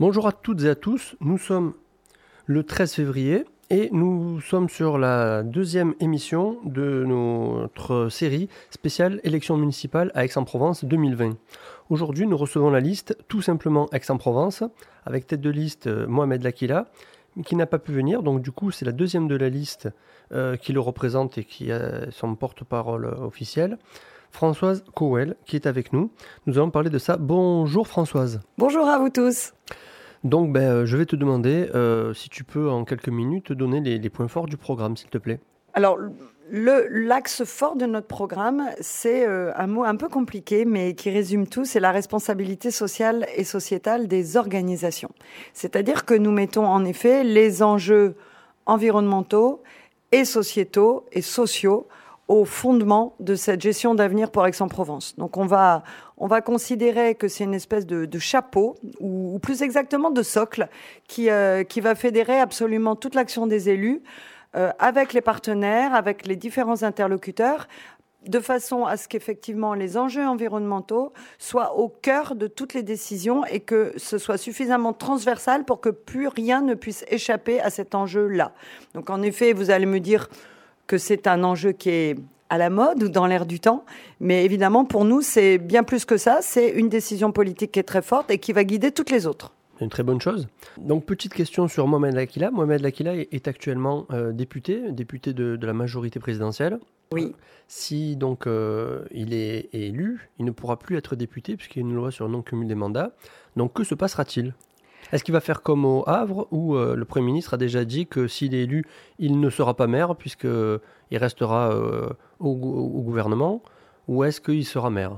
Bonjour à toutes et à tous, nous sommes le 13 février et nous sommes sur la deuxième émission de notre série spéciale élection municipale à Aix-en-Provence 2020. Aujourd'hui, nous recevons la liste tout simplement Aix-en-Provence avec tête de liste euh, Mohamed Lakila qui n'a pas pu venir. Donc du coup, c'est la deuxième de la liste euh, qui le représente et qui a son porte-parole officiel. Françoise Cowell, qui est avec nous. Nous allons parler de ça. Bonjour Françoise. Bonjour à vous tous. Donc ben, euh, je vais te demander euh, si tu peux en quelques minutes donner les, points forts du programme, s'il te plaît. Alors, l'axe fort de notre programme, c'est un mot un peu compliqué, mais qui résume tout, c'est la responsabilité sociale et sociétale des organisations. C'est-à-dire que nous mettons en effet les enjeux environnementaux et sociétaux et sociaux au fondement de cette gestion d'avenir pour Aix-en-Provence. Donc on va, on va considérer que c'est une espèce de, chapeau, ou, plus exactement de socle, qui, euh, qui va fédérer absolument toute l'action des élus euh, avec les partenaires, avec les différents interlocuteurs, de façon à ce qu'effectivement les enjeux environnementaux soient au cœur de toutes les décisions et que ce soit suffisamment transversal pour que plus rien ne puisse échapper à cet enjeu-là. Donc en effet, vous allez me dire que c'est un enjeu qui est à la mode ou dans l'air du temps, mais évidemment pour nous c'est bien plus que ça, c'est une décision politique qui est très forte et qui va guider toutes les autres. Une très bonne chose. Donc, petite question sur Mohamed Lakila. Mohamed Lakila est actuellement euh, député, député de, la majorité présidentielle. Oui. Si donc euh, il est élu, il ne pourra plus être député puisqu'il y a une loi sur non-cumul des mandats. Donc, que se passera-t-il? Est-ce qu'il va faire comme au Havre où euh, le Premier ministre a déjà dit que s'il est élu, il ne sera pas maire puisqu'il restera au, gouvernement Ou est-ce qu'il sera maire?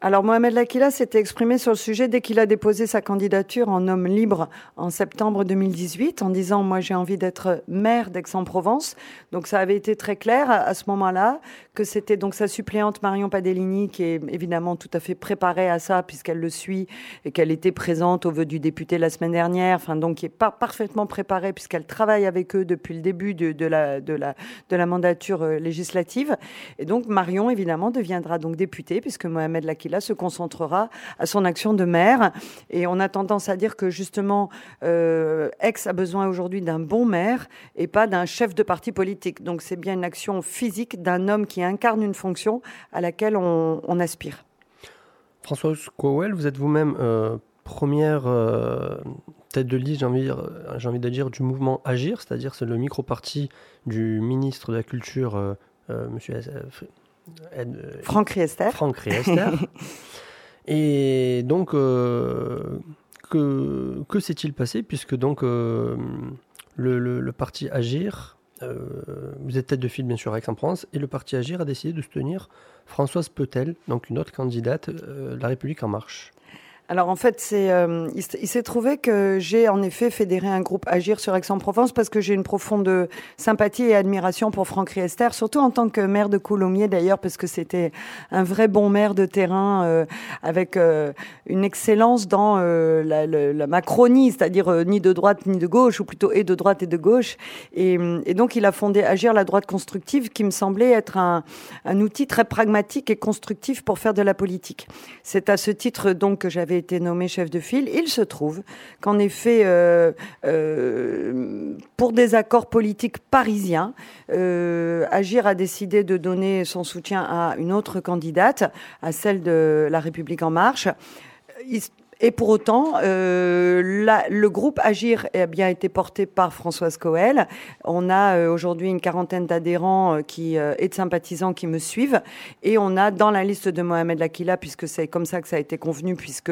Alors Mohamed Lakila s'était exprimé sur le sujet dès qu'il a déposé sa candidature en homme libre en septembre 2018 en disant moi j'ai envie d'être maire d'Aix-en-Provence. Donc ça avait été très clair à, ce moment-là que c'était donc sa suppléante Marion Padellini qui est évidemment tout à fait préparée à ça puisqu'elle le suit et qu'elle était présente au vœu du député la semaine dernière. Enfin donc qui est pas parfaitement préparée puisqu'elle travaille avec eux depuis le début de, la, de la mandature euh, législative. Et donc Marion évidemment deviendra donc députée puisque Mohamed Lakila là se concentrera à son action de maire. Et on a tendance à dire que justement, euh, Aix a besoin aujourd'hui d'un bon maire et pas d'un chef de parti politique. Donc c'est bien une action physique d'un homme qui incarne une fonction à laquelle on, aspire. Françoise Cowell, vous êtes vous-même euh, première euh, tête de liste, j'ai envie, j'ai envie de dire, du mouvement Agir, c'est-à-dire c'est le micro-parti du ministre de la Culture, Monsieur Franck Riester. Franck Riester. Et donc, euh, que, que s'est-il passé puisque donc euh, le, parti Agir, euh, vous êtes tête de file bien sûr avec Aix-en-Provence, et le parti Agir a décidé de soutenir Françoise Petel, donc une autre candidate, La République en marche. Alors en fait, c'est, euh, il, s'est trouvé que j'ai en effet fédéré un groupe Agir sur Aix-en-Provence parce que j'ai une profonde sympathie et admiration pour Franck Riester, surtout en tant que maire de Coulommiers d'ailleurs, parce que c'était un vrai bon maire de terrain euh, avec euh, une excellence dans la, la, Macronie, c'est-à-dire ni de droite ni de gauche, ou plutôt et de droite et de gauche. Et, et, donc il a fondé Agir la droite constructive, qui me semblait être un, un outil très pragmatique et constructif pour faire de la politique. C'est à ce titre donc que j'avais été nommé chef de file, il se trouve qu'en effet, euh, euh, pour des accords politiques parisiens, euh, Agir a décidé de donner son soutien à une autre candidate, à celle de La République en marche. Et pour autant, euh, le groupe Agir a bien été porté par Françoise Coel. On a euh, aujourd'hui une quarantaine d'adhérents euh, et de sympathisants qui me suivent, et on a dans la liste de Mohamed Lakila, puisque c'est comme ça que ça a été convenu, puisque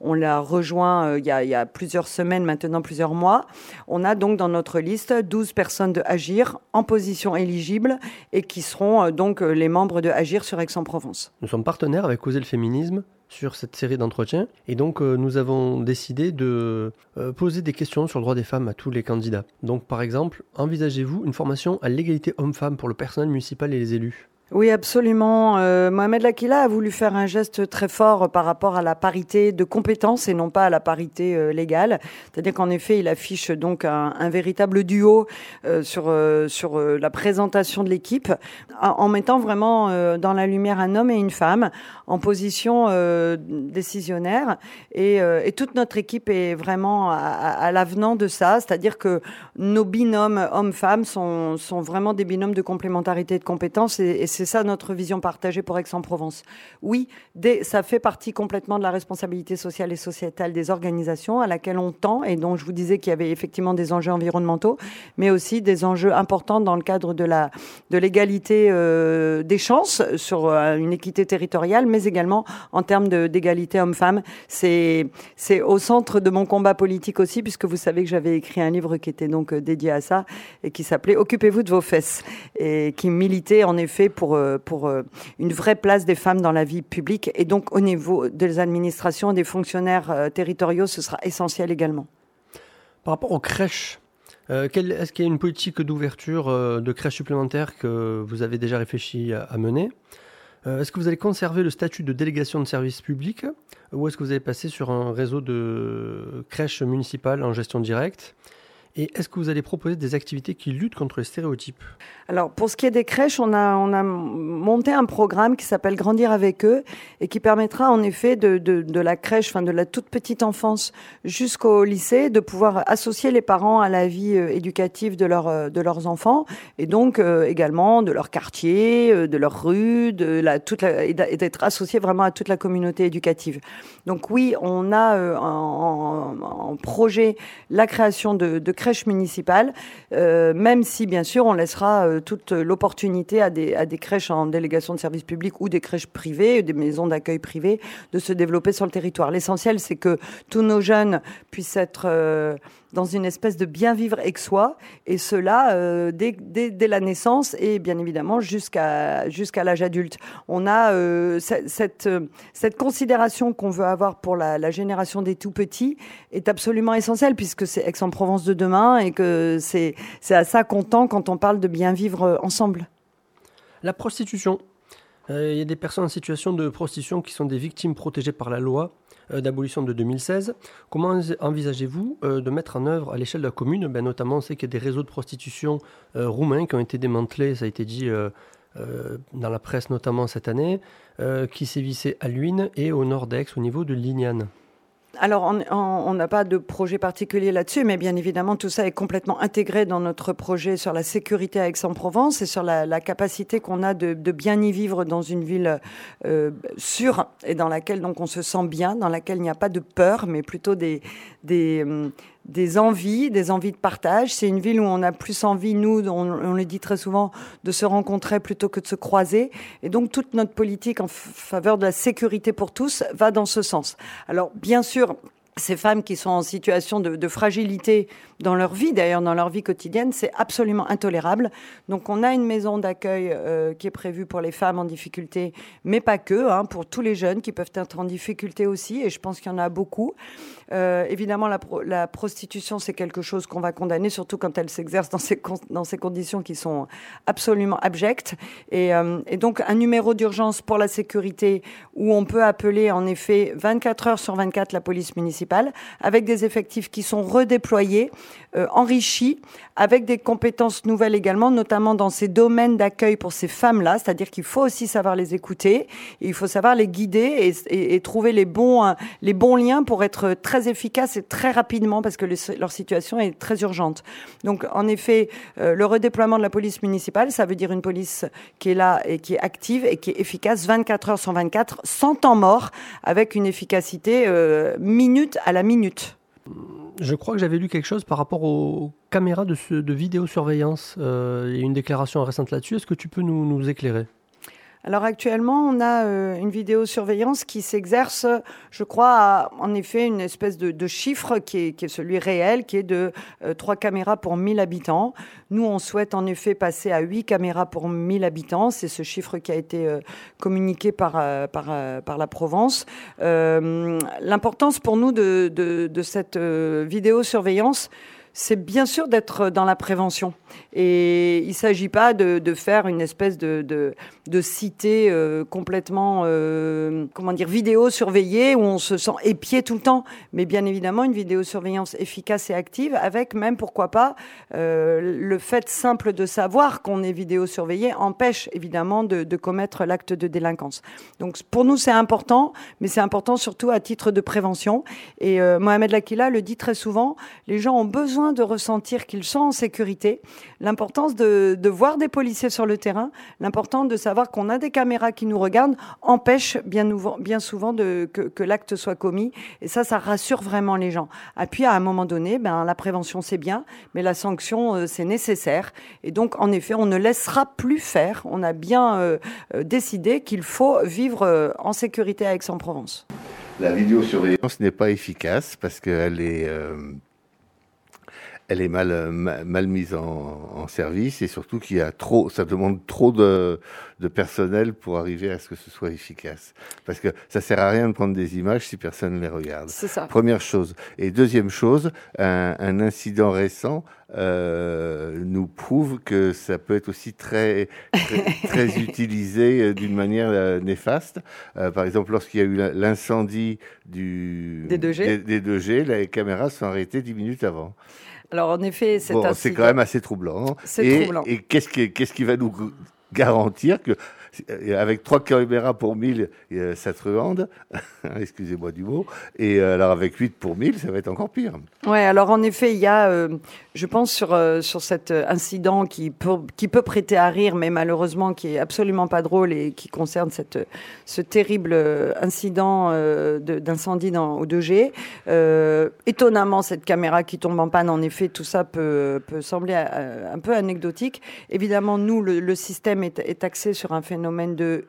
on l'a rejoint il y, a, il, y a, plusieurs semaines, maintenant plusieurs mois. On a donc dans notre liste 12 personnes de Agir en position éligible et qui seront donc les membres de Agir sur Aix-en-Provence. Nous sommes partenaires avec Causer le féminisme sur cette série d'entretiens. Et donc, euh, nous avons décidé de euh, poser des questions sur le droit des femmes à tous les candidats. Donc, par exemple, envisagez-vous une formation à l'égalité homme-femme pour le personnel municipal et les élus? Oui, absolument. Euh, Mohamed Lakila a voulu faire un geste très fort par rapport à la parité de compétences et non pas à la parité euh, légale. C'est-à-dire qu'en effet, il affiche donc un, véritable duo euh, sur sur la présentation de l'équipe, en, mettant vraiment dans la lumière un homme et une femme en position décisionnaire. Et, toute notre équipe est vraiment à, l'avenant de ça. C'est-à-dire que nos binômes hommes-femmes sont sont vraiment des binômes de complémentarité de compétences c'est ça notre vision partagée pour Aix-en-Provence. Oui, des, ça fait partie complètement de la responsabilité sociale et sociétale des organisations à laquelle on tend et dont je vous disais qu'il y avait effectivement des enjeux environnementaux, mais aussi des enjeux importants dans le cadre de la de l'égalité euh, des chances sur euh, une équité territoriale, mais également en termes d'égalité homme-femme. C'est c'est au centre de mon combat politique aussi, puisque vous savez que j'avais écrit un livre qui était donc euh, dédié à ça et qui s'appelait Occupez-vous de vos fesses et qui militait en effet pour pour, euh, euh, une vraie place des femmes dans la vie publique. Et donc, au niveau des administrations, des fonctionnaires euh, territoriaux, ce sera essentiel également. Par rapport aux crèches, est-ce qu'il y a une politique d'ouverture de crèches supplémentaires que vous avez déjà réfléchi à, à mener? Est-ce que vous allez conserver le statut de délégation de service public ou est-ce que vous allez passer sur un réseau de crèches municipales en gestion directe? Et est-ce que vous allez proposer des activités qui luttent contre les stéréotypes? Alors, pour ce qui est des crèches, on a, on a monté un programme qui s'appelle Grandir avec eux et qui permettra en effet de, la crèche, enfin de la toute petite enfance jusqu'au lycée, de pouvoir associer les parents à la vie euh, éducative euh, de leurs enfants et donc euh, également de leur quartier, de leur rue, et d'être associés vraiment à toute la communauté éducative. Donc oui, on a en, projet la création de crèches municipales, euh, même si bien sûr on laissera euh, toute l'opportunité à des, à des crèches en délégation de services publics ou des crèches privées, des maisons d'accueil privées, de se développer sur le territoire. L'essentiel, c'est que tous nos jeunes puissent être euh, dans une espèce de bien vivre avec soi, et cela euh, dès, la naissance et bien évidemment jusqu'à l'âge adulte. On a euh, cette, euh, cette considération qu'on veut avoir pour la, la, génération des tout petits est absolument essentielle puisque c'est Aix-en-Provence de demain et que c'est à ça qu'on tend quand on parle de bien vivre ensemble. La prostitution. Euh, il y a des personnes en situation de prostitution qui sont des victimes protégées par la loi euh, d'abolition de 2016. Comment envisagez-vous euh, de mettre en œuvre à l'échelle de la commune? Ben, Notamment, on sait qu'il y a des réseaux de prostitution roumains qui ont été démantelés, ça a été dit dans la presse notamment cette année, qui sévissaient à Luynes et au nord d'Aix au niveau de Lignane. Alors, on n'a pas de projet particulier là-dessus, mais bien évidemment, tout ça est complètement intégré dans notre projet sur la sécurité à Aix-en-Provence et sur la, capacité qu'on a de, bien y vivre dans une ville euh, sûre et dans laquelle donc on se sent bien, dans laquelle il n'y a pas de peur, mais plutôt des, des, des envies, des envies de partage. C'est une ville où on a plus envie, nous, on, le dit très souvent, de se rencontrer plutôt que de se croiser. Et donc toute notre politique en faveur de la sécurité pour tous va dans ce sens. Alors bien sûr, ces femmes qui sont en situation de, de fragilité dans leur vie, d'ailleurs dans leur vie quotidienne, c'est absolument intolérable. Donc on a une maison d'accueil euh, qui est prévue pour les femmes en difficulté, mais pas que, hein, pour tous les jeunes qui peuvent être en difficulté aussi, et je pense qu'il y en a beaucoup. Euh, évidemment, la, pro la prostitution, c'est quelque chose qu'on va condamner, surtout quand elle s'exerce dans ces, conditions qui sont absolument abjectes. Et, euh, et donc un numéro d'urgence pour la sécurité où on peut appeler en effet 24 heures sur 24 la police municipale, avec des effectifs qui sont redéployés euh, enrichi avec des compétences nouvelles également, notamment dans ces domaines d'accueil pour ces femmes-là, c'est-à-dire qu'il faut aussi savoir les écouter, il faut savoir les guider et, et, trouver les bons, les bons liens pour être très efficace et très rapidement parce que le, leur situation est très urgente. Donc en effet, euh, le redéploiement de la police municipale, ça veut dire une police qui est là et qui est active et qui est efficace 24 heures sur 24, sans temps mort, avec une efficacité euh, minute à la minute je crois que j'avais lu quelque chose par rapport aux caméras de, de vidéosurveillance. Euh, il y a une déclaration récente là-dessus. Est-ce que tu peux nous éclairer? Alors actuellement, on a euh, une vidéosurveillance qui s'exerce, je crois, à, en effet, une espèce de, chiffre qui est, celui réel, qui est de euh, 3 caméras pour 1000 habitants. Nous, on souhaite en effet passer à 8 caméras pour 1000 habitants. C'est ce chiffre qui a été euh, communiqué par, euh, par, la Provence. L'importance pour nous de cette vidéosurveillance, c'est bien sûr d'être dans la prévention. Et il ne s'agit pas de, faire une espèce de, cité euh, complètement, euh, comment dire, vidéo surveillée où on se sent épié tout le temps. Mais bien évidemment, une vidéosurveillance efficace et active avec même, pourquoi pas, euh, le fait simple de savoir qu'on est vidéosurveillé empêche évidemment de, de commettre l'acte de délinquance. Donc pour nous, c'est important, mais c'est important surtout à titre de prévention. Et Mohamed Lakila le dit très souvent, les gens ont besoin de ressentir qu'ils sont en sécurité, l'importance de, voir des policiers sur le terrain, l'importance de savoir qu'on a des caméras qui nous regardent, empêche bien, souvent que, l'acte soit commis. Et ça, ça rassure vraiment les gens. Et puis, à un moment donné, ben, la prévention, c'est bien, mais la sanction, euh, c'est nécessaire. Et donc, en effet, on ne laissera plus faire. On a bien euh, euh décidé qu'il faut vivre en sécurité à Aix-en-Provence. La vidéosurveillance n'est pas efficace parce qu'elle est elle est mal, mal mise en, en service et surtout qu'il y a trop, ça demande trop de, de personnel pour arriver à ce que ce soit efficace. Parce que ça sert à rien de prendre des images si personne ne les regarde. C'est ça. Première chose. Et deuxième chose, un, un incident récent euh, nous prouve que ça peut être aussi très, très, très utilisé d'une manière euh, néfaste. Euh, par exemple, lorsqu'il y a eu l'incendie du, des 2G. Des, des 2G, les caméras sont arrêtées dix minutes avant. Alors en effet, c'est bon, assez... quand même assez troublant. C'est et, troublant. Et qu'est-ce qui, qu'est-ce qui va nous garantir que avec trois caméras pour 1000, ça truande, excusez-moi du mot, et alors avec 8 pour 1000, ça va être encore pire. Ouais, alors en effet, il y a, euh, je pense, sur, euh, sur cet incident qui peut, qui peut prêter à rire, mais malheureusement qui est absolument pas drôle et qui concerne cette, ce terrible incident euh, d'incendie au 2G. Euh, étonnamment, cette caméra qui tombe en panne, en effet, tout ça peut, peut sembler euh, un peu anecdotique. Évidemment, nous, le, le système est, est axé sur un phénomène de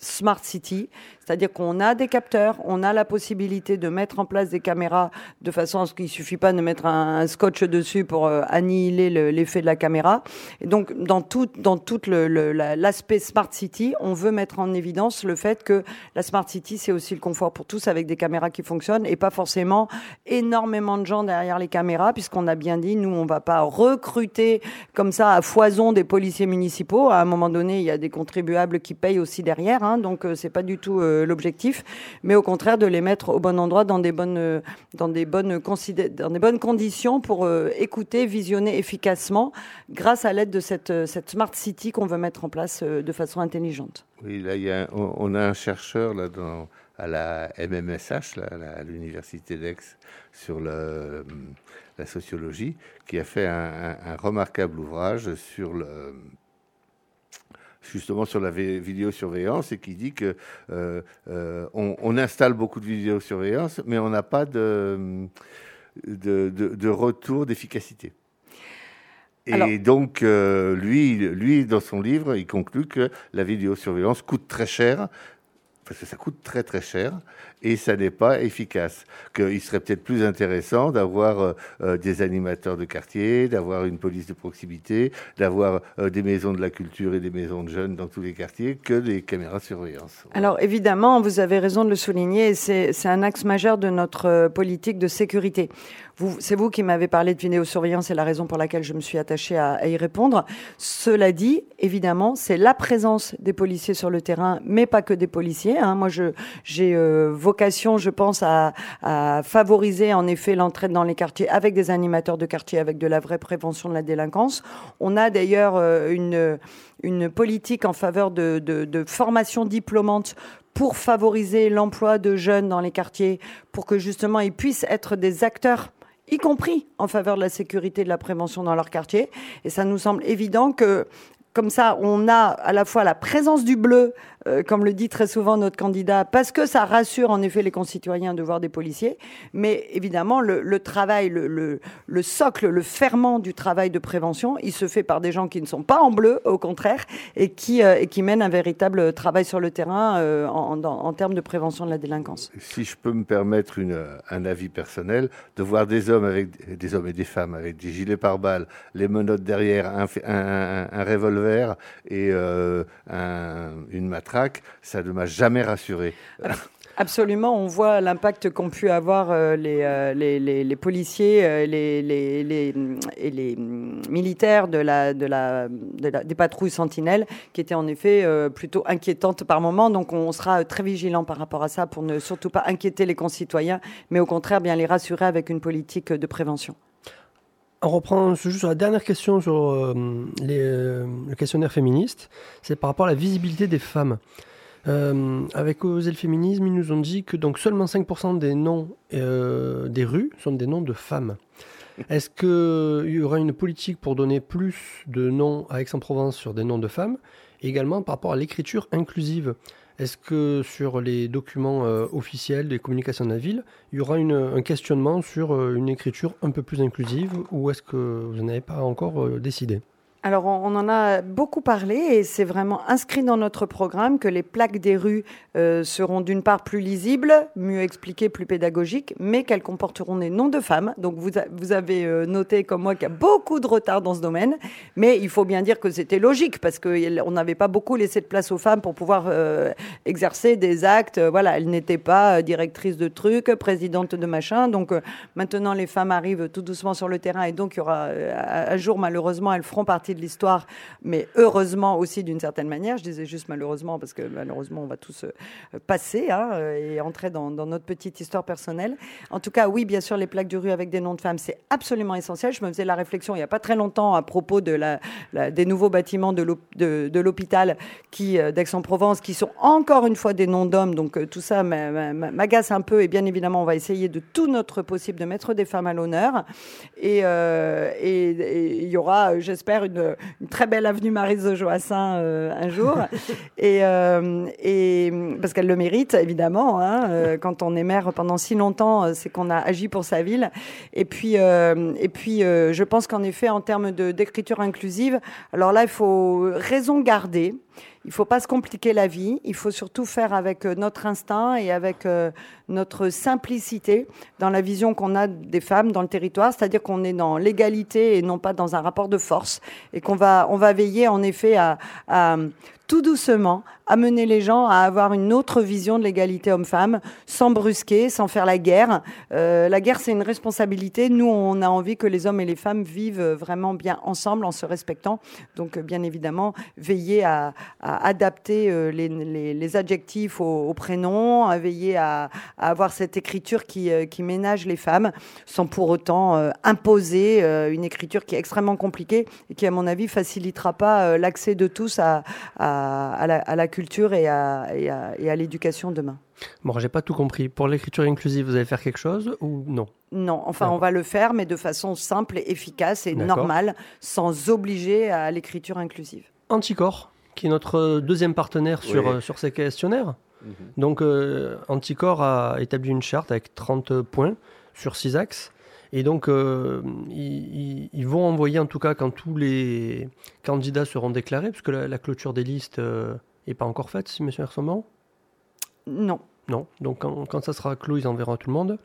smart city, c'est-à-dire qu'on a des capteurs, on a la possibilité de mettre en place des caméras de façon à ce qu'il suffit pas de mettre un, scotch dessus pour euh, annihiler l'effet de la caméra. Et donc dans tout dans tout l'aspect smart city, on veut mettre en évidence le fait que la smart city c'est aussi le confort pour tous avec des caméras qui fonctionnent et pas forcément énormément de gens derrière les caméras puisqu'on a bien dit nous on va pas recruter comme ça à foison des policiers municipaux. À un moment donné, il y a des contribuables qui payent aussi derrière. Hein, donc euh, c'est pas du tout euh, l'objectif, mais au contraire de les mettre au bon endroit dans des bonnes, euh, dans des bonnes, conditions pour euh, écouter, visionner efficacement grâce à l'aide de cette, smart city qu'on veut mettre en place de façon intelligente. Oui, là, on, a un chercheur là à la MMSH, à l'université d'Aix, sur le, la sociologie, qui a fait un, remarquable ouvrage sur le justement sur la vidéosurveillance et qui dit que euh, euh, on, on, installe beaucoup de vidéosurveillance, mais on n'a pas de, de, de, de retour d'efficacité. Et Alors, donc, euh, lui, lui, dans son livre, il conclut que la vidéosurveillance coûte très cher parce que ça coûte très très cher et ça n'est pas efficace. Qu'il serait peut-être plus intéressant d'avoir euh, des animateurs de quartier, d'avoir une police de proximité, d'avoir euh, des maisons de la culture et des maisons de jeunes dans tous les quartiers que des caméras de surveillance. Alors évidemment, vous avez raison de le souligner, c'est un axe majeur de notre euh, politique de sécurité. C'est vous qui m'avez parlé de vidéosurveillance et la raison pour laquelle je me suis attachée à, à y répondre. Cela dit, évidemment, c'est la présence des policiers sur le terrain, mais pas que des policiers. Hein. Moi, j'ai euh, vocation, je pense, à, à favoriser en effet l'entraide dans les quartiers avec des animateurs de quartier, avec de la vraie prévention de la délinquance. On a d'ailleurs euh, une, une politique en faveur de, de, de formation diplômante pour favoriser l'emploi de jeunes dans les quartiers, pour que justement ils puissent être des acteurs y compris en faveur de la sécurité et de la prévention dans leur quartier. Et ça nous semble évident que comme ça, on a à la fois la présence du bleu, euh, comme le dit très souvent notre candidat, parce que ça rassure en effet les concitoyens de voir des policiers, mais évidemment, le, travail, le, le, le, socle, le ferment du travail de prévention, il se fait par des gens qui ne sont pas en bleu, au contraire, et qui, euh, et qui mènent un véritable travail sur le terrain euh, en, termes de prévention de la délinquance. Si je peux me permettre une, un avis personnel, de voir des hommes, avec, des hommes et des femmes avec des gilets pare-balles, les menottes derrière, un, un, revolver et un, une matraque, ça ne m'a jamais rassuré. Absolument, on voit l'impact qu'ont pu avoir euh, les, les, policiers euh, et les militaires de la, de la, des patrouilles sentinelles, qui étaient en effet plutôt inquiétantes par moment. Donc on sera très vigilant par rapport à ça pour ne surtout pas inquiéter les concitoyens, mais au contraire bien les rassurer avec une politique de prévention. On reprend juste la dernière question sur euh, euh, le questionnaire féministe, c'est par rapport à la visibilité des femmes. Euh, avec Oser le féminisme, ils nous ont dit que donc seulement 5% des noms des rues sont des noms de femmes. Est-ce qu'il y aura une politique pour donner plus de noms à Aix-en-Provence sur des noms de femmes? Également par rapport à l'écriture inclusive est-ce que sur les documents euh, officiels des communications de la ville, il y aura un questionnement sur euh, une écriture un peu plus inclusive ou est-ce que vous n'avez pas encore euh, décidé? Alors, on en a beaucoup parlé et c'est vraiment inscrit dans notre programme que les plaques des rues euh, seront d'une part plus lisibles, mieux expliquées, plus pédagogiques, mais qu'elles comporteront des noms de femmes. Donc, vous, vous avez euh, noté comme moi qu'il y a beaucoup de retard dans ce domaine, mais il faut bien dire que c'était logique parce qu'on n'avait pas beaucoup laissé de place aux femmes pour pouvoir euh, exercer des actes. Voilà, elles n'étaient pas directrices de trucs, présidentes de machin. Donc, maintenant, les femmes arrivent tout doucement sur le terrain et donc il y aura un jour, malheureusement, elles feront partie de l'histoire, mais heureusement aussi d'une certaine manière. Je disais juste malheureusement parce que malheureusement on va tous euh, passer hein, euh, et entrer dans, notre petite histoire personnelle. En tout cas, oui, bien sûr, les plaques de rue avec des noms de femmes, c'est absolument essentiel. Je me faisais la réflexion il n'y a pas très longtemps à propos des nouveaux bâtiments de l'hôpital qui euh, d'Aix-en-Provence qui sont encore une fois des noms d'hommes. Donc tout ça m'agace un peu et bien évidemment on va essayer de tout notre possible de mettre des femmes à l'honneur et il y aura, j'espère, une une très belle avenue Marise de Joassin euh, un jour. et, euh, et, parce qu'elle le mérite, évidemment. Hein, euh, quand on est maire pendant si longtemps, c'est qu'on a agi pour sa ville. Et puis, et puis je pense qu'en effet, en termes d'écriture inclusive, alors là, il faut raison garder. Il ne faut pas se compliquer la vie. Il faut surtout faire avec euh, notre instinct et avec euh, notre simplicité dans la vision qu'on a des femmes dans le territoire, c'est-à-dire qu'on est dans l'égalité et non pas dans un rapport de force, et qu'on va, on va veiller en effet à, à tout doucement amener les gens à avoir une autre vision de l'égalité homme-femme, sans brusquer, sans faire la guerre. Euh, la guerre, c'est une responsabilité. Nous, on a envie que les hommes et les femmes vivent vraiment bien ensemble, en se respectant. Donc, bien évidemment, veiller à, adapter euh, les, adjectifs aux, prénoms, à veiller à, avoir cette écriture qui, euh, qui, ménage les femmes, sans pour autant imposer une écriture qui est extrêmement compliquée et qui, à mon avis, facilitera pas l'accès de tous à, à, la, à la culture et à, et à, l'éducation demain. Bon, j'ai pas tout compris. Pour l'écriture inclusive, vous allez faire quelque chose ou non? Non, enfin, on va le faire, mais de façon simple et efficace et normale, sans obliger à l'écriture inclusive. Anticorps, qui est notre deuxième partenaire sur, euh, sur ces questionnaires. Mhm. Donc, euh, Anticorps a établi une charte avec 30 points sur 6 axes. Et donc, euh, ils, vont envoyer, en tout cas, quand tous les candidats seront déclarés, puisque la, la clôture des listes n'est pas encore faite, si monsieur Hersomont Non. Non. Donc quand, ça sera clos, ils enverront à tout le monde.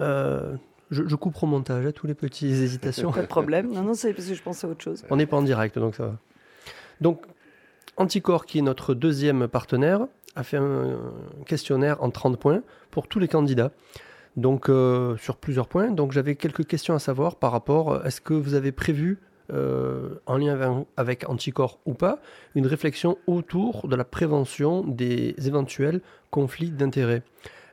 Euh, je, coupe au montage à hein, tous les petits hésitations. pas de problème. Non, non, c'est parce que je pensais à autre chose. On n'est pas en direct, donc ça va. Donc, Anticor, qui est notre deuxième partenaire, a fait un questionnaire en 30 points pour tous les candidats. Donc, euh, sur plusieurs points. Donc, j'avais quelques questions à savoir par rapport. Est-ce que vous avez prévu euh, en lien avec, Anticorps ou pas, une réflexion autour de la prévention des éventuels conflits d'intérêts?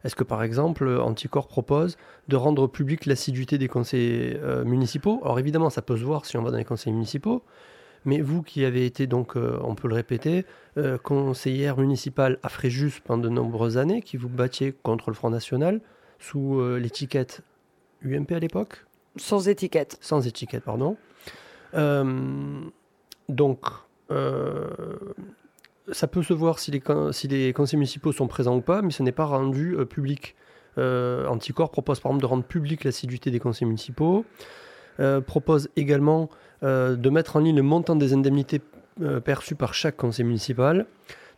Est-ce que par exemple, Anticorps propose de rendre public l'assiduité des conseils euh, municipaux? Alors évidemment, ça peut se voir si on va dans les conseils municipaux, mais vous qui avez été donc, euh, on peut le répéter, conseillère municipale à Fréjus pendant de nombreuses années, qui vous battiez contre le Front National sous l'étiquette UMP à l'époque? Sans étiquette. Sans étiquette, pardon. Euh, donc, euh, ça peut se voir si les, si les conseils municipaux sont présents ou pas, mais ce n'est pas rendu euh, public. Anticor propose par exemple de rendre public l'assiduité des conseils municipaux, propose également de mettre en ligne le montant des indemnités perçues par chaque conseil municipal,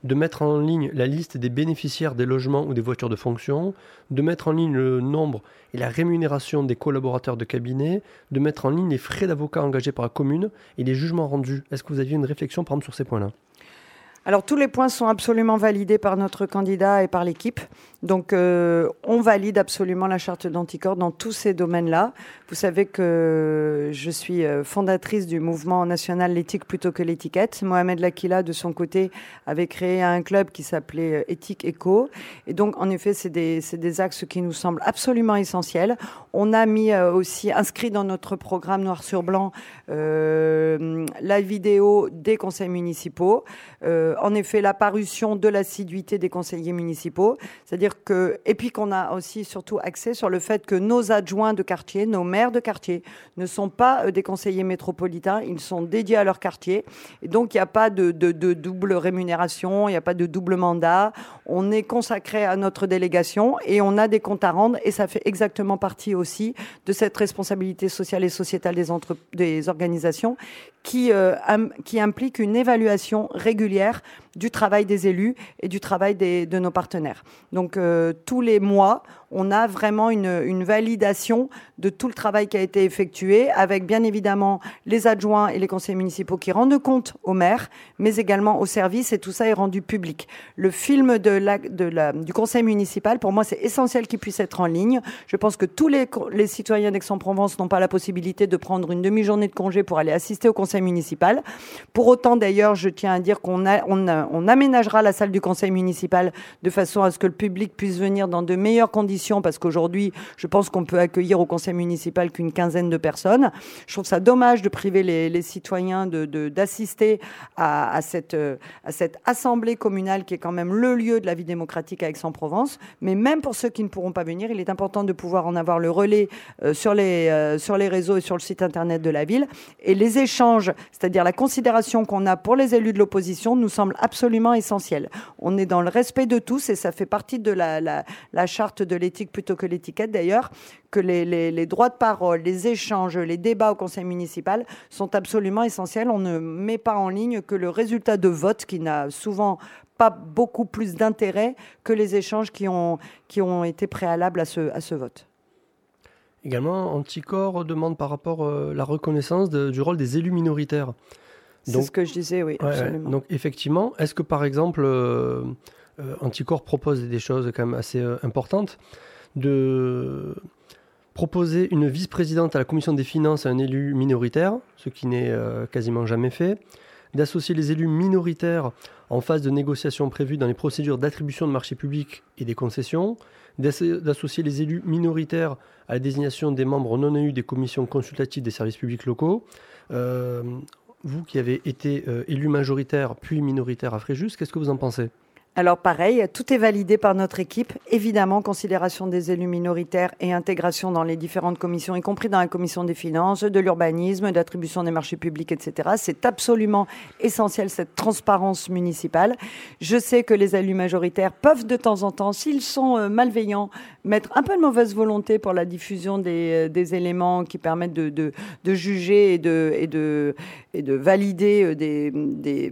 de mettre en ligne la liste des bénéficiaires des logements ou des voitures de fonction, de mettre en ligne le nombre et la rémunération des collaborateurs de cabinet, de mettre en ligne les frais d'avocat engagés par la commune et les jugements rendus. Est-ce que vous aviez une réflexion par exemple sur ces points-là? Alors tous les points sont absolument validés par notre candidat et par l'équipe. Donc euh, on valide absolument la charte d'anticorps dans tous ces domaines-là. Vous savez que je suis euh, fondatrice du mouvement national l'éthique plutôt que l'étiquette. Mohamed Lakila, de son côté, avait créé un club qui s'appelait euh, Éthique Éco. Et donc en effet, c'est des, des, axes qui nous semblent absolument essentiels. On a mis aussi inscrit dans notre programme noir sur blanc la vidéo des conseils municipaux en effet la parution de l'assiduité des conseillers municipaux, c'est-à-dire que et puis qu'on a aussi surtout accès sur le fait que nos adjoints de quartier, nos maires de quartier ne sont pas euh, des conseillers métropolitains, ils sont dédiés à leur quartier. Et donc il n'y a pas de, double rémunération, il n'y a pas de double mandat, on est consacré à notre délégation et on a des comptes à rendre. Et ça fait exactement partie aussi de cette responsabilité sociale et sociétale des organisations qui, euh, qui implique une évaluation régulière du travail des élus et du travail des, de nos partenaires. Donc euh, tous les mois, on a vraiment une, validation de tout le travail qui a été effectué, avec bien évidemment les adjoints et les conseils municipaux qui rendent compte aux maires, mais également aux services, et tout ça est rendu public. Le film de la, du conseil municipal, pour moi, c'est essentiel qu'il puisse être en ligne. Je pense que tous les, citoyens d'Aix-en-Provence n'ont pas la possibilité de prendre une demi-journée de congé pour aller assister au conseil municipal. Pour autant, d'ailleurs, je tiens à dire qu'on on, on aménagera la salle du conseil municipal de façon à ce que le public puisse venir dans de meilleures conditions, parce qu'aujourd'hui, je pense qu'on peut accueillir au conseil municipal qu'une quinzaine de personnes. Je trouve ça dommage de priver les, citoyens d'assister de, à, cette, à cette assemblée communale qui est quand même le lieu de la vie démocratique à Aix-en-Provence. Mais même pour ceux qui ne pourront pas venir, il est important de pouvoir en avoir le relais euh, sur, les, euh, sur les réseaux et sur le site internet de la ville. Et les échanges, c'est-à-dire la considération qu'on a pour les élus de l'opposition, nous semble absolument essentiel. On est dans le respect de tous et ça fait partie de la, la charte de l'éthique plutôt que l'étiquette d'ailleurs, que les, droits de parole, les échanges, les débats au conseil municipal sont absolument essentiels. On ne met pas en ligne que le résultat de vote qui n'a souvent pas beaucoup plus d'intérêt que les échanges qui ont, qui ont été préalables à ce, à ce vote. Également, Anticor demande par rapport à euh, la reconnaissance du rôle des élus minoritaires. C'est ce que je disais, oui. donc effectivement, est-ce que par exemple, euh, euh, Anticor propose des choses quand même assez importantes de proposer une vice-présidente à la commission des finances à un élu minoritaire, ce qui n'est euh, quasiment jamais fait, d'associer les élus minoritaires en phase de négociation prévue dans les procédures d'attribution de marchés publics et des concessions, d'associer les élus minoritaires à la désignation des membres non élus des commissions consultatives des services publics locaux. Euh, vous qui avez été euh, élu majoritaire puis minoritaire à Fréjus, qu'est-ce que vous en pensez? Alors pareil, tout est validé par notre équipe. Évidemment, considération des élus minoritaires et intégration dans les différentes commissions, y compris dans la commission des finances, de l'urbanisme, d'attribution des marchés publics, etc. C'est absolument essentiel, cette transparence municipale. Je sais que les élus majoritaires peuvent de temps en temps, s'ils sont euh, malveillants, mettre un peu de mauvaise volonté pour la diffusion des, euh, éléments qui permettent de, juger et de, et de, et de valider euh, des, des,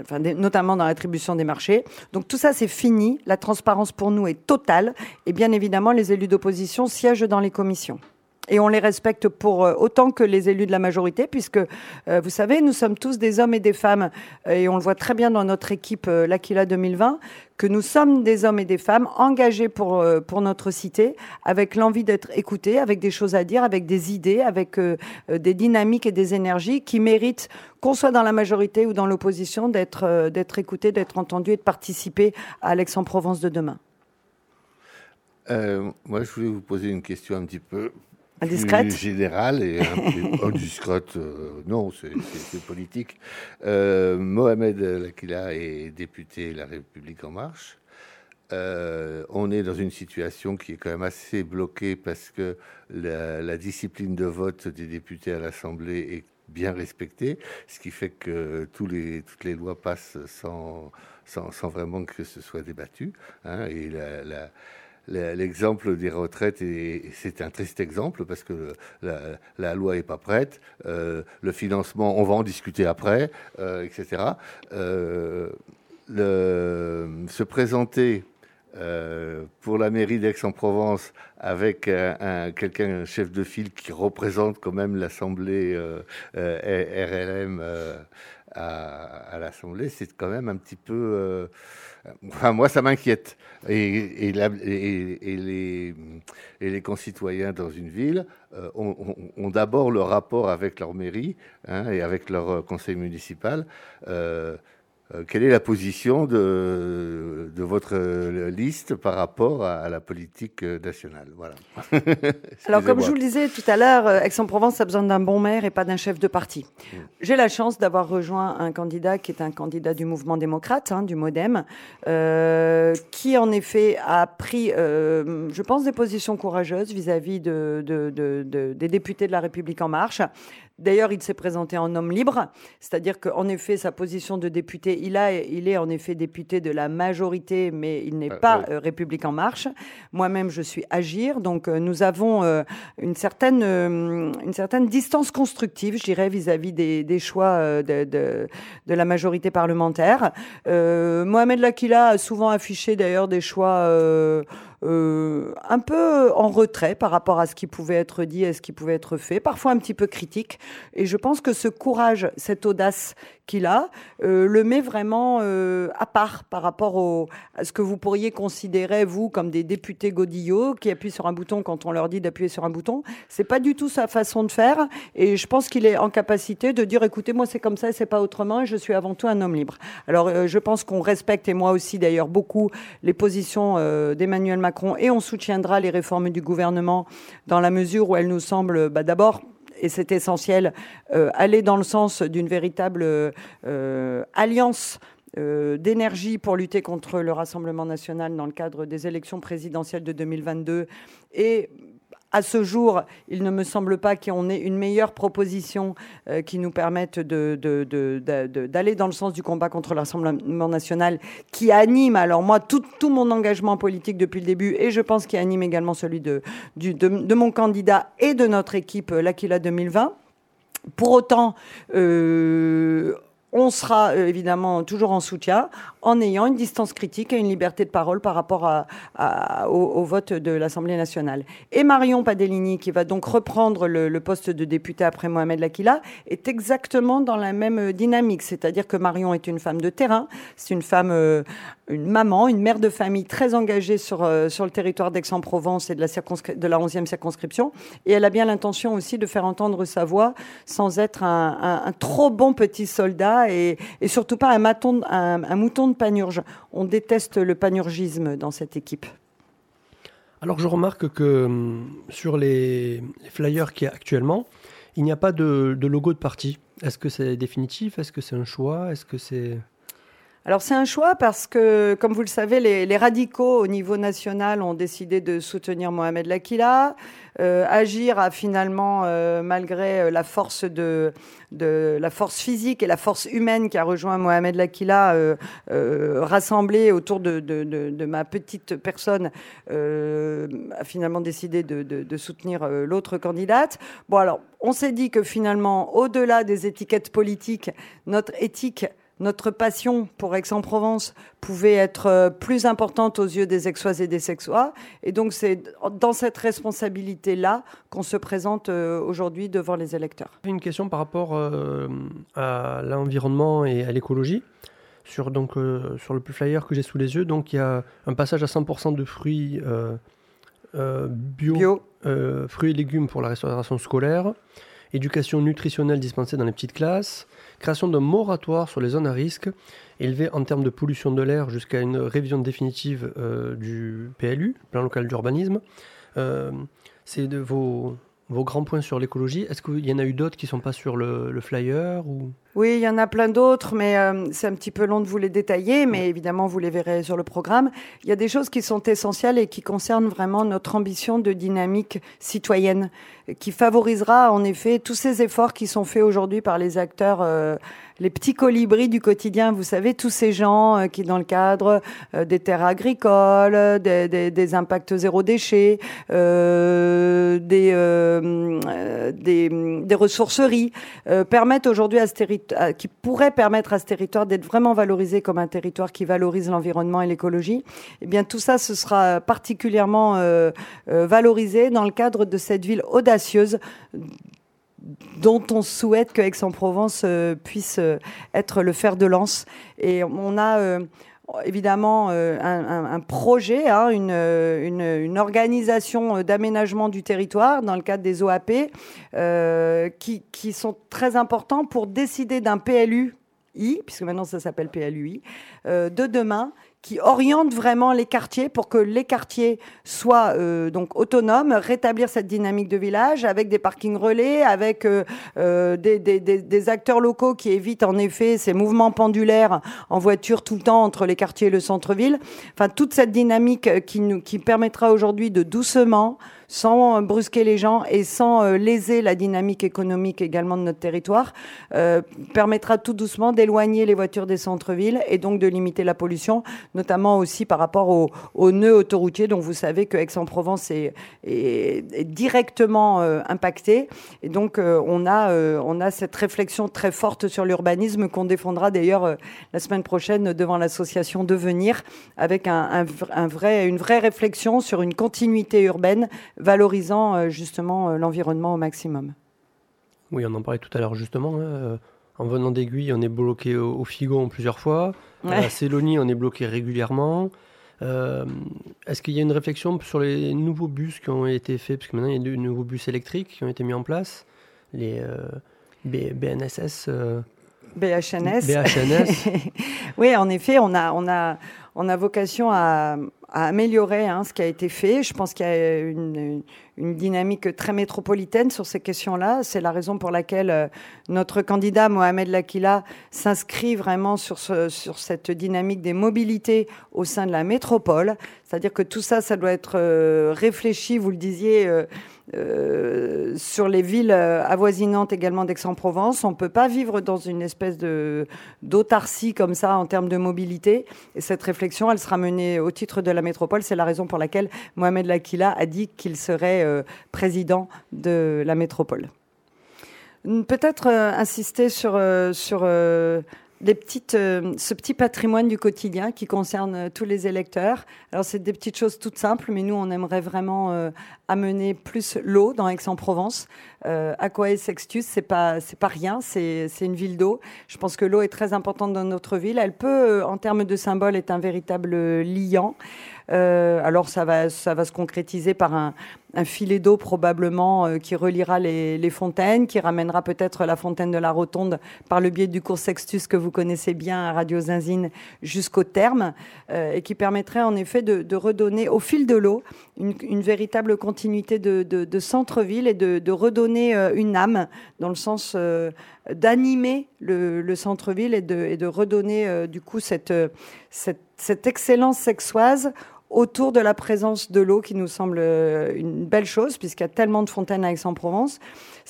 enfin, notamment dans l'attribution des marchés. Donc tout ça, c'est fini. La transparence pour nous est totale. Et bien évidemment, les élus d'opposition siègent dans les commissions et on les respecte pour euh, autant que les élus de la majorité, puisque euh, vous savez, nous sommes tous des hommes et des femmes, euh, et on le voit très bien dans notre équipe L'Aquila 2020, que nous sommes des hommes et des femmes engagés pour, pour notre cité, avec l'envie d'être écoutés, avec des choses à dire, avec des idées, avec des dynamiques et des énergies qui méritent, qu'on soit dans la majorité ou dans l'opposition, d'être d'être écoutés, d'être entendus et de participer à l'Aix-en-Provence de demain. moi, je voulais vous poser une question un petit peu Indiscrète plus générale et indiscrète. Euh, non, c'est politique. Euh, Mohamed Lakila est député La République En Marche. Euh, on est dans une situation qui est quand même assez bloquée parce que la, discipline de vote des députés à l'Assemblée est bien respectée, ce qui fait que tous les, toutes les lois passent sans, sans, sans vraiment que ce soit débattu. Hein, et la, la L'exemple des retraites, c'est un triste exemple parce que la, loi n'est pas prête. Euh, le financement, on va en discuter après, euh, etc. Euh, se présenter pour la mairie d'Aix-en-Provence avec un, quelqu'un, un chef de file qui représente quand même l'Assemblée RLM à, l'Assemblée, c'est quand même un petit peu... enfin, moi, ça m'inquiète. Et, et, les, les, concitoyens dans une ville ont, d'abord le rapport avec leur mairie hein, et avec leur conseil municipal. Euh, quelle est la position de, de, votre liste par rapport à, la politique nationale? Voilà. Alors, comme je vous le disais tout à l'heure, euh, Aix-en-Provence a besoin d'un bon maire et pas d'un chef de parti. Mm. J'ai la chance d'avoir rejoint un candidat qui est un candidat du mouvement démocrate, hein, du MoDem, euh, qui en effet a pris, euh, je pense, des positions courageuses vis-à-vis de, de, de, des députés de la République en marche, D'ailleurs, il s'est présenté en homme libre, c'est-à-dire qu'en effet, sa position de député, il, a, il est en effet député de la majorité, mais il n'est euh, pas euh, République en marche. Moi-même, je suis Agir, donc euh, nous avons une, certaine, une certaine distance constructive, je dirais, vis-à-vis des, des, choix de, de, de, la majorité parlementaire. Mohamed Lakila a souvent affiché d'ailleurs des choix euh, un peu en retrait par rapport à ce qui pouvait être dit et ce qui pouvait être fait, parfois un petit peu critique. Et je pense que ce courage, cette audace qu'il a, euh, le met vraiment euh, à part par rapport à ce que vous pourriez considérer, vous, comme des députés godillots qui appuient sur un bouton quand on leur dit d'appuyer sur un bouton. C'est pas du tout sa façon de faire. Et je pense qu'il est en capacité de dire, écoutez, moi, c'est comme ça, c'est pas autrement, et je suis avant tout un homme libre. Alors, je pense qu'on respecte, et moi aussi d'ailleurs, beaucoup les positions d'Emmanuel Macron, et on soutiendra les réformes du gouvernement dans la mesure où elles nous semblent, bah, d'abord, et c'est essentiel, euh, aller dans le sens d'une véritable euh, alliance euh, d'énergie pour lutter contre le Rassemblement national dans le cadre des élections présidentielles de 2022 et à ce jour, il ne me semble pas qu'on ait une meilleure proposition euh, qui nous permette d'aller dans le sens du combat contre le Rassemblement national, qui anime, alors moi, tout, mon engagement politique depuis le début, et je pense qu'il anime également celui de, de, mon candidat et de notre équipe euh, L'Aquila 2020. Pour autant, euh, on sera euh, évidemment toujours en soutien en ayant une distance critique et une liberté de parole par rapport au, vote de l'Assemblée nationale. Et Marion Padellini, qui va donc reprendre le, poste de député après Mohamed Lakila, est exactement dans la même dynamique. C'est-à-dire que Marion est une femme de terrain, c'est une femme, euh, une maman, une mère de famille très engagée sur, euh, sur le territoire d'Aix-en-Provence et de la, de la 11e circonscription. Et elle a bien l'intention aussi de faire entendre sa voix sans être un trop bon petit soldat et, surtout pas un, mouton de panurge. On déteste le panurgisme dans cette équipe. Alors je remarque que hum, sur les, flyers qu'il y a actuellement, il n'y a pas de, logo de parti. Est-ce que c'est définitif? Est-ce que c'est un choix? Est-ce que c'est alors c'est un choix parce que, comme vous le savez, les, radicaux au niveau national ont décidé de soutenir Mohamed Lakila. Euh, Agir a finalement, euh, malgré euh, la force de, la force physique et la force humaine qui a rejoint Mohamed Lakila, rassemblé autour de, de, de, ma petite personne, a finalement décidé de, soutenir l'autre candidate. Bon alors, on s'est dit que finalement, au-delà des étiquettes politiques, notre éthique notre passion pour Aix-en-Provence pouvait être euh, plus importante aux yeux des Aixois et des Sexois. Et donc, c'est dans cette responsabilité-là qu'on se présente euh, aujourd'hui devant les électeurs. Une question par rapport euh, à l'environnement et à l'écologie. Sur, donc, sur le flyer que j'ai sous les yeux, donc il y a un passage à 100% de fruits bio, fruits et légumes pour la restauration scolaire, éducation nutritionnelle dispensée dans les petites classes, création d'un moratoire sur les zones à risque, élevé en termes de pollution de l'air jusqu'à une révision définitive euh, du PLU, plan local d'urbanisme. Euh, c'est de vos, vos grands points sur l'écologie. Est-ce qu'il y en a eu d'autres qui ne sont pas sur le, flyer. Oui, il y en a plein d'autres, mais euh, c'est un petit peu long de vous les détailler, mais évidemment, vous les verrez sur le programme. Il y a des choses qui sont essentielles et qui concernent vraiment notre ambition de dynamique citoyenne, qui favorisera en effet tous ces efforts qui sont faits aujourd'hui par les acteurs les petits colibris du quotidien, vous savez, tous ces gens euh, qui, dans le cadre euh, des terres agricoles, des, impacts zéro déchet, euh, des, des, ressourceries, permettent aujourd'hui à ce territoire, qui pourraient permettre à ce territoire d'être vraiment valorisé comme un territoire qui valorise l'environnement et l'écologie. Eh bien, tout ça, ce sera particulièrement valorisé dans le cadre de cette ville audacieuse dont on souhaite que Aix-en-Provence puisse être le fer de lance. Et on a évidemment un, projet, hein, une, organisation d'aménagement du territoire dans le cadre des OAP qui, qui, sont très importants pour décider d'un PLU puisque maintenant ça s'appelle PLUI, euh, de demain, qui oriente vraiment les quartiers pour que les quartiers soient euh, donc autonomes, rétablir cette dynamique de village avec des parkings relais, avec euh, des, des, acteurs locaux qui évitent en effet ces mouvements pendulaires en voiture tout le temps entre les quartiers et le centre-ville. Enfin, toute cette dynamique qui, nous, qui permettra aujourd'hui de doucement sans brusquer les gens et sans euh, léser la dynamique économique également de notre territoire, euh, permettra tout doucement d'éloigner les voitures des centres-villes et donc de limiter la pollution, notamment aussi par rapport aux au nœuds autoroutiers dont vous savez que Aix-en-Provence est, directement euh, impacté. Et donc on, a, on a cette réflexion très forte sur l'urbanisme qu'on défendra d'ailleurs la semaine prochaine devant l'association Devenir avec un, vrai, une vraie réflexion sur une continuité urbaine valorisant euh, justement euh, l'environnement au maximum. Oui, on en parlait tout à l'heure justement. Hein, euh, en venant d'Aiguille, on est bloqué au, Figon plusieurs fois. À Célonie, on est bloqué régulièrement. Est-ce qu'il y a une réflexion sur les nouveaux bus qui ont été faits? Parce que maintenant, il y a de nouveaux bus électriques qui ont été mis en place. Les BNSS. BHNS. BHNS. oui, en effet, on a, on a, on a vocation à, à améliorer hein, ce qui a été fait. Je pense qu'il y a une, une, dynamique très métropolitaine sur ces questions-là. C'est la raison pour laquelle euh, notre candidat Mohamed Lakila s'inscrit vraiment sur, sur cette dynamique des mobilités au sein de la métropole. C'est-à-dire que tout ça, ça doit être euh, réfléchi, vous le disiez. Euh, sur les villes avoisinantes également d'Aix-en-Provence. On ne peut pas vivre dans une espèce de d'autarcie comme ça en termes de mobilité. Et cette réflexion, elle sera menée au titre de la métropole. C'est la raison pour laquelle Mohamed Lakila a dit qu'il serait euh, président de la métropole. Peut-être insister sur, sur des petites, euh, ce petit patrimoine du quotidien qui concerne euh, tous les électeurs. Alors c'est des petites choses toutes simples, mais nous on aimerait vraiment euh, amener plus l'eau dans Aix-en-Provence. Aquae Sextus, c'est pas pas rien, c'est c'est une ville d'eau. Je pense que l'eau est très importante dans notre ville. Elle peut, en termes de symbole, être un véritable liant. Euh, alors ça va, ça va se concrétiser par un, filet d'eau probablement euh, qui reliera les, fontaines, qui ramènera peut-être la fontaine de la Rotonde par le biais du cours Sextus que vous connaissez bien à Radio Zinzine jusqu'au terme, euh, et qui permettrait en effet de, redonner au fil de l'eau une, véritable continuité de, centre-ville et de, redonner une âme dans le sens d'animer le, centre-ville et de, redonner du coup cette excellence sexoise autour de la présence de l'eau qui nous semble euh, une belle chose puisqu'il y a tellement de fontaines à Aix-en-Provence.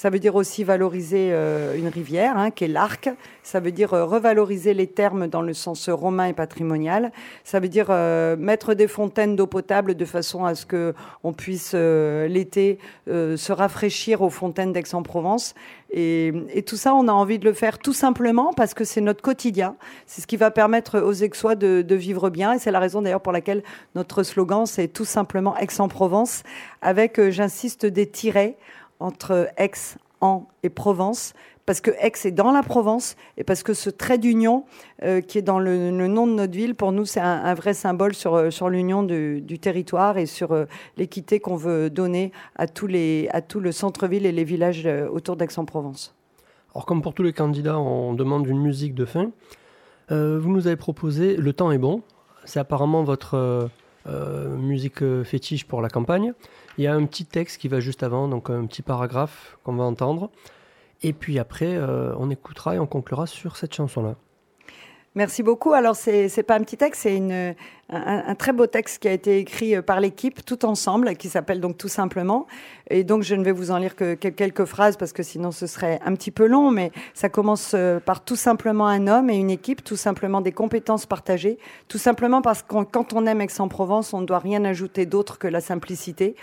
Ça veut dire aussi valoriser euh, une rivière, hein, qui est l'Arc. Ça veut dire euh, revaloriser les termes dans le sens romain et patrimonial. Ça veut dire euh, mettre des fontaines d'eau potable de façon à ce que on puisse l'été se rafraîchir aux fontaines d'Aix-en-Provence. Et, et, tout ça, on a envie de le faire tout simplement parce que c'est notre quotidien. C'est ce qui va permettre aux Aixois de, de vivre bien. Et c'est la raison d'ailleurs pour laquelle notre slogan, c'est tout simplement Aix-en-Provence, avec, j'insiste, des tirets entre Aix, en et Provence, parce que Aix est dans la Provence et parce que ce trait d'union euh, qui est dans le, nom de notre ville, pour nous, c'est un, vrai symbole sur, euh, sur l'union du, territoire et sur euh, l'équité qu'on veut donner à, tous les, à tout le centre-ville et les villages autour d'Aix-en-Provence. Alors, comme pour tous les candidats, on demande une musique de fin. vous nous avez proposé Le temps est bon. C'est apparemment votre musique fétiche pour la campagne. Il y a un petit texte qui va juste avant, donc un petit paragraphe qu'on va entendre. Et puis après, euh, on écoutera et on conclura sur cette chanson-là. Merci beaucoup. Alors, c'est n'est pas un petit texte, c'est un, très beau texte qui a été écrit euh, par l'équipe tout ensemble, qui s'appelle donc tout simplement. Et donc, je ne vais vous en lire que quelques phrases parce que sinon ce serait un petit peu long, mais ça commence euh, par tout simplement un homme et une équipe, tout simplement des compétences partagées, tout simplement parce que quand on aime Aix-en-Provence, on ne doit rien ajouter d'autre que la simplicité.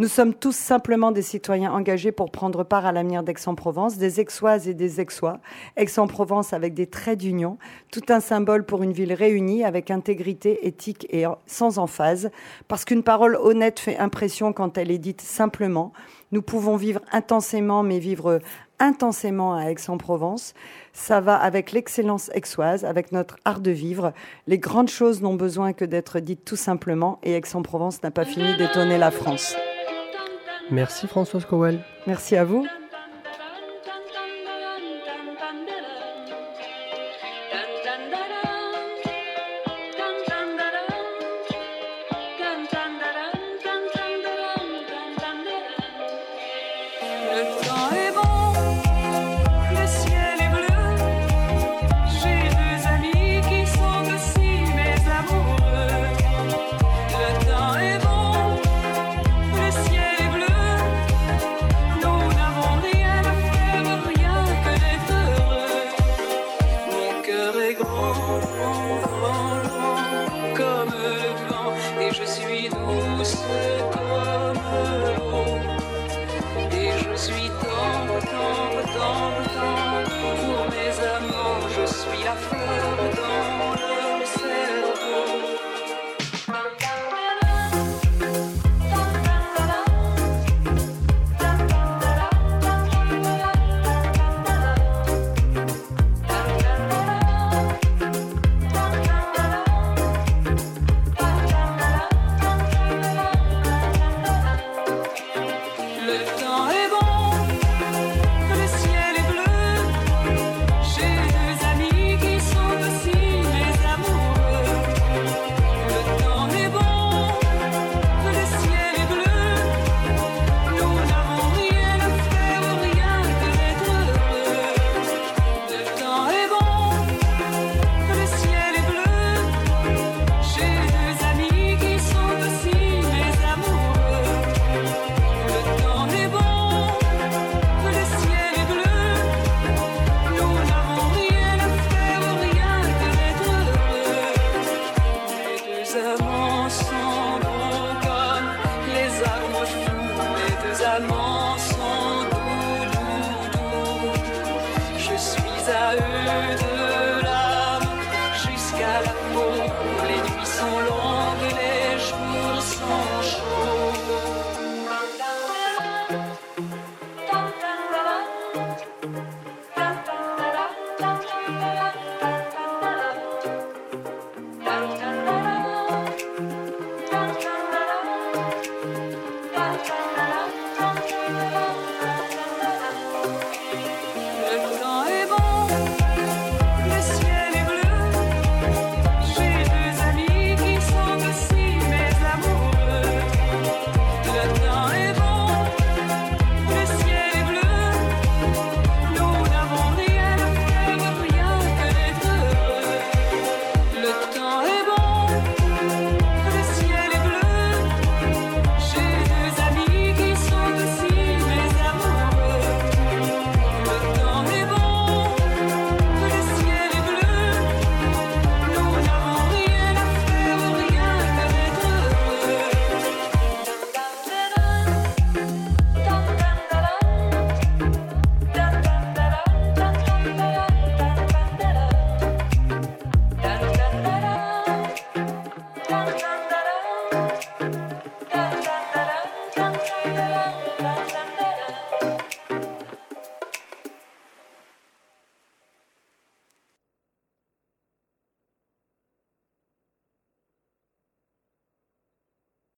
Nous sommes tous simplement des citoyens engagés pour prendre part à l'avenir d'Aix-en-Provence, des Aixoises et des Aixois. Aix-en-Provence avec des traits d'union, tout un symbole pour une ville réunie avec intégrité, éthique et sans emphase, parce qu'une parole honnête fait impression quand elle est dite simplement. Nous pouvons vivre intensément, mais vivre intensément à Aix-en-Provence. Ça va avec l'excellence aixoise, avec notre art de vivre. Les grandes choses n'ont besoin que d'être dites tout simplement, et Aix-en-Provence n'a pas fini d'étonner la France. Merci Françoise Cowell. Merci à vous.